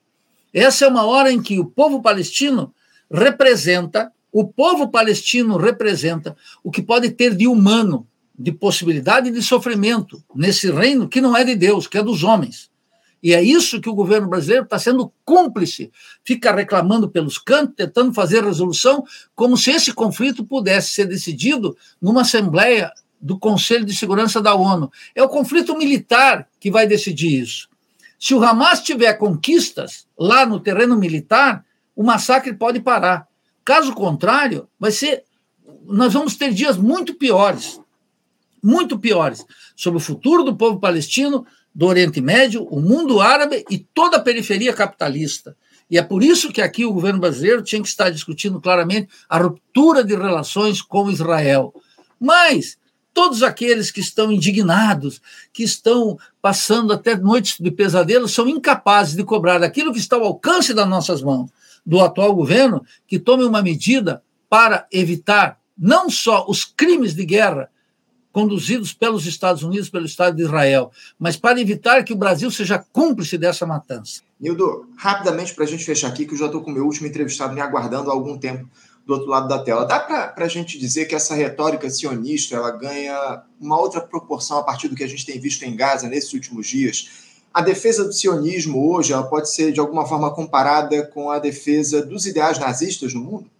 Essa é uma hora em que o povo palestino representa, o povo palestino representa o que pode ter de humano, de possibilidade de sofrimento nesse reino que não é de Deus, que é dos homens. E é isso que o governo brasileiro está sendo cúmplice, fica reclamando pelos cantos, tentando fazer resolução, como se esse conflito pudesse ser decidido numa Assembleia do Conselho de Segurança da ONU. É o conflito militar que vai decidir isso. Se o Hamas tiver conquistas lá no terreno militar, o massacre pode parar. Caso contrário, vai ser. Nós vamos ter dias muito piores muito piores sobre o futuro do povo palestino, do Oriente Médio, o mundo árabe e toda a periferia capitalista. E é por isso que aqui o governo brasileiro tinha que estar discutindo claramente a ruptura de relações com Israel. Mas todos aqueles que estão indignados, que estão passando até noites de pesadelo, são incapazes de cobrar aquilo que está ao alcance das nossas mãos do atual governo, que tome uma medida para evitar não só os crimes de guerra conduzidos pelos Estados Unidos, pelo Estado de Israel, mas para evitar que o Brasil seja cúmplice dessa matança. Nildo, rapidamente para a gente fechar aqui, que eu já estou com o meu último entrevistado me aguardando há algum tempo do outro lado da tela. Dá para a gente dizer que essa retórica sionista ela ganha uma outra proporção a partir do que a gente tem visto em Gaza nesses últimos dias? A defesa do sionismo hoje ela pode ser de alguma forma comparada com a defesa dos ideais nazistas no mundo?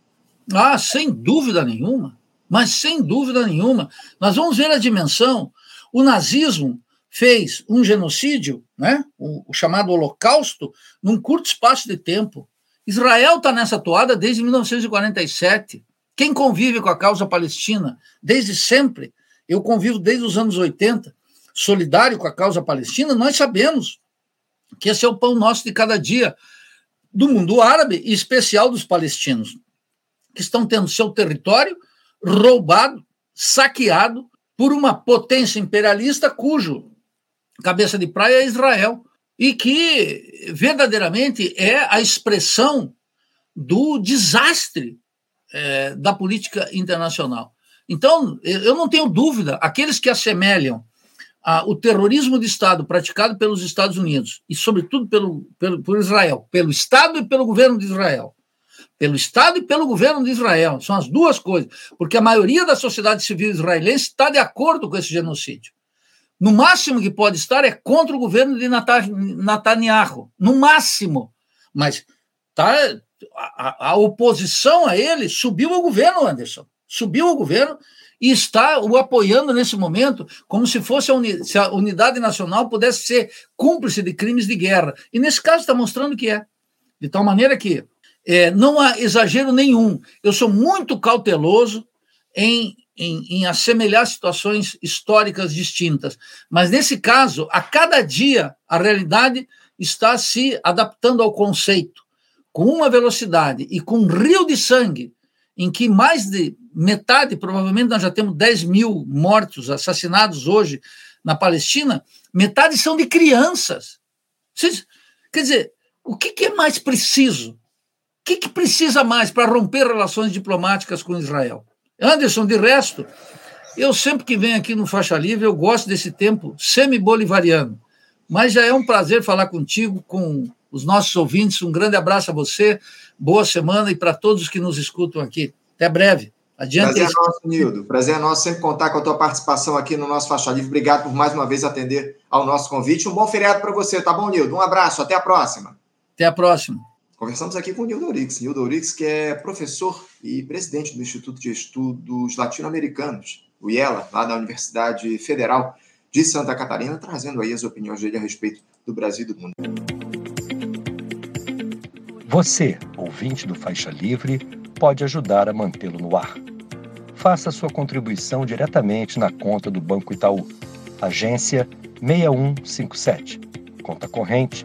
Ah, sem dúvida nenhuma. Mas sem dúvida nenhuma. Nós vamos ver a dimensão. O nazismo fez um genocídio, né, o, o chamado Holocausto, num curto espaço de tempo. Israel está nessa toada desde 1947. Quem convive com a causa palestina desde sempre, eu convivo desde os anos 80, solidário com a causa palestina, nós sabemos que esse é o pão nosso de cada dia do mundo árabe, e especial dos palestinos, que estão tendo seu território roubado, saqueado por uma potência imperialista cujo cabeça de praia é Israel, e que verdadeiramente é a expressão do desastre é, da política internacional. Então, eu não tenho dúvida, aqueles que assemelham a, o terrorismo de Estado praticado pelos Estados Unidos, e sobretudo pelo, pelo, por Israel, pelo Estado e pelo governo de Israel, pelo Estado e pelo governo de Israel, são as duas coisas, porque a maioria da sociedade civil israelense está de acordo com esse genocídio. No máximo que pode estar é contra o governo de Netanyahu, no máximo. Mas tá, a, a oposição a ele subiu ao governo, Anderson. Subiu ao governo e está o apoiando nesse momento, como se fosse a, uni, se a unidade nacional pudesse ser cúmplice de crimes de guerra. E nesse caso está mostrando que é. De tal maneira que é, não há exagero nenhum. Eu sou muito cauteloso em em, em assemelhar situações históricas distintas. Mas, nesse caso, a cada dia, a realidade está se adaptando ao conceito com uma velocidade e com um rio de sangue, em que mais de metade, provavelmente nós já temos 10 mil mortos, assassinados hoje na Palestina, metade são de crianças. Quer dizer, o que, que é mais preciso? O que, que precisa mais para romper relações diplomáticas com Israel? Anderson, de resto, eu sempre que venho aqui no Faixa Livre, eu gosto desse tempo semi-bolivariano. Mas já é um prazer falar contigo, com os nossos ouvintes. Um grande abraço a você, boa semana e para todos que nos escutam aqui. Até breve. Adiante. Prazer é nosso, Nildo. Prazer é nosso sempre contar com a tua participação aqui no nosso Faixa Livre. Obrigado por mais uma vez atender ao nosso convite. Um bom feriado para você, tá bom, Nildo? Um abraço, até a próxima. Até a próxima. Conversamos aqui com o Nildo Orix. Nildo Orix, que é professor e presidente do Instituto de Estudos Latino-Americanos, o IELA, lá da Universidade Federal de Santa Catarina, trazendo aí as opiniões dele a respeito do Brasil e do mundo. Você, ouvinte do Faixa Livre, pode ajudar a mantê-lo no ar. Faça sua contribuição diretamente na conta do Banco Itaú, agência 6157, conta corrente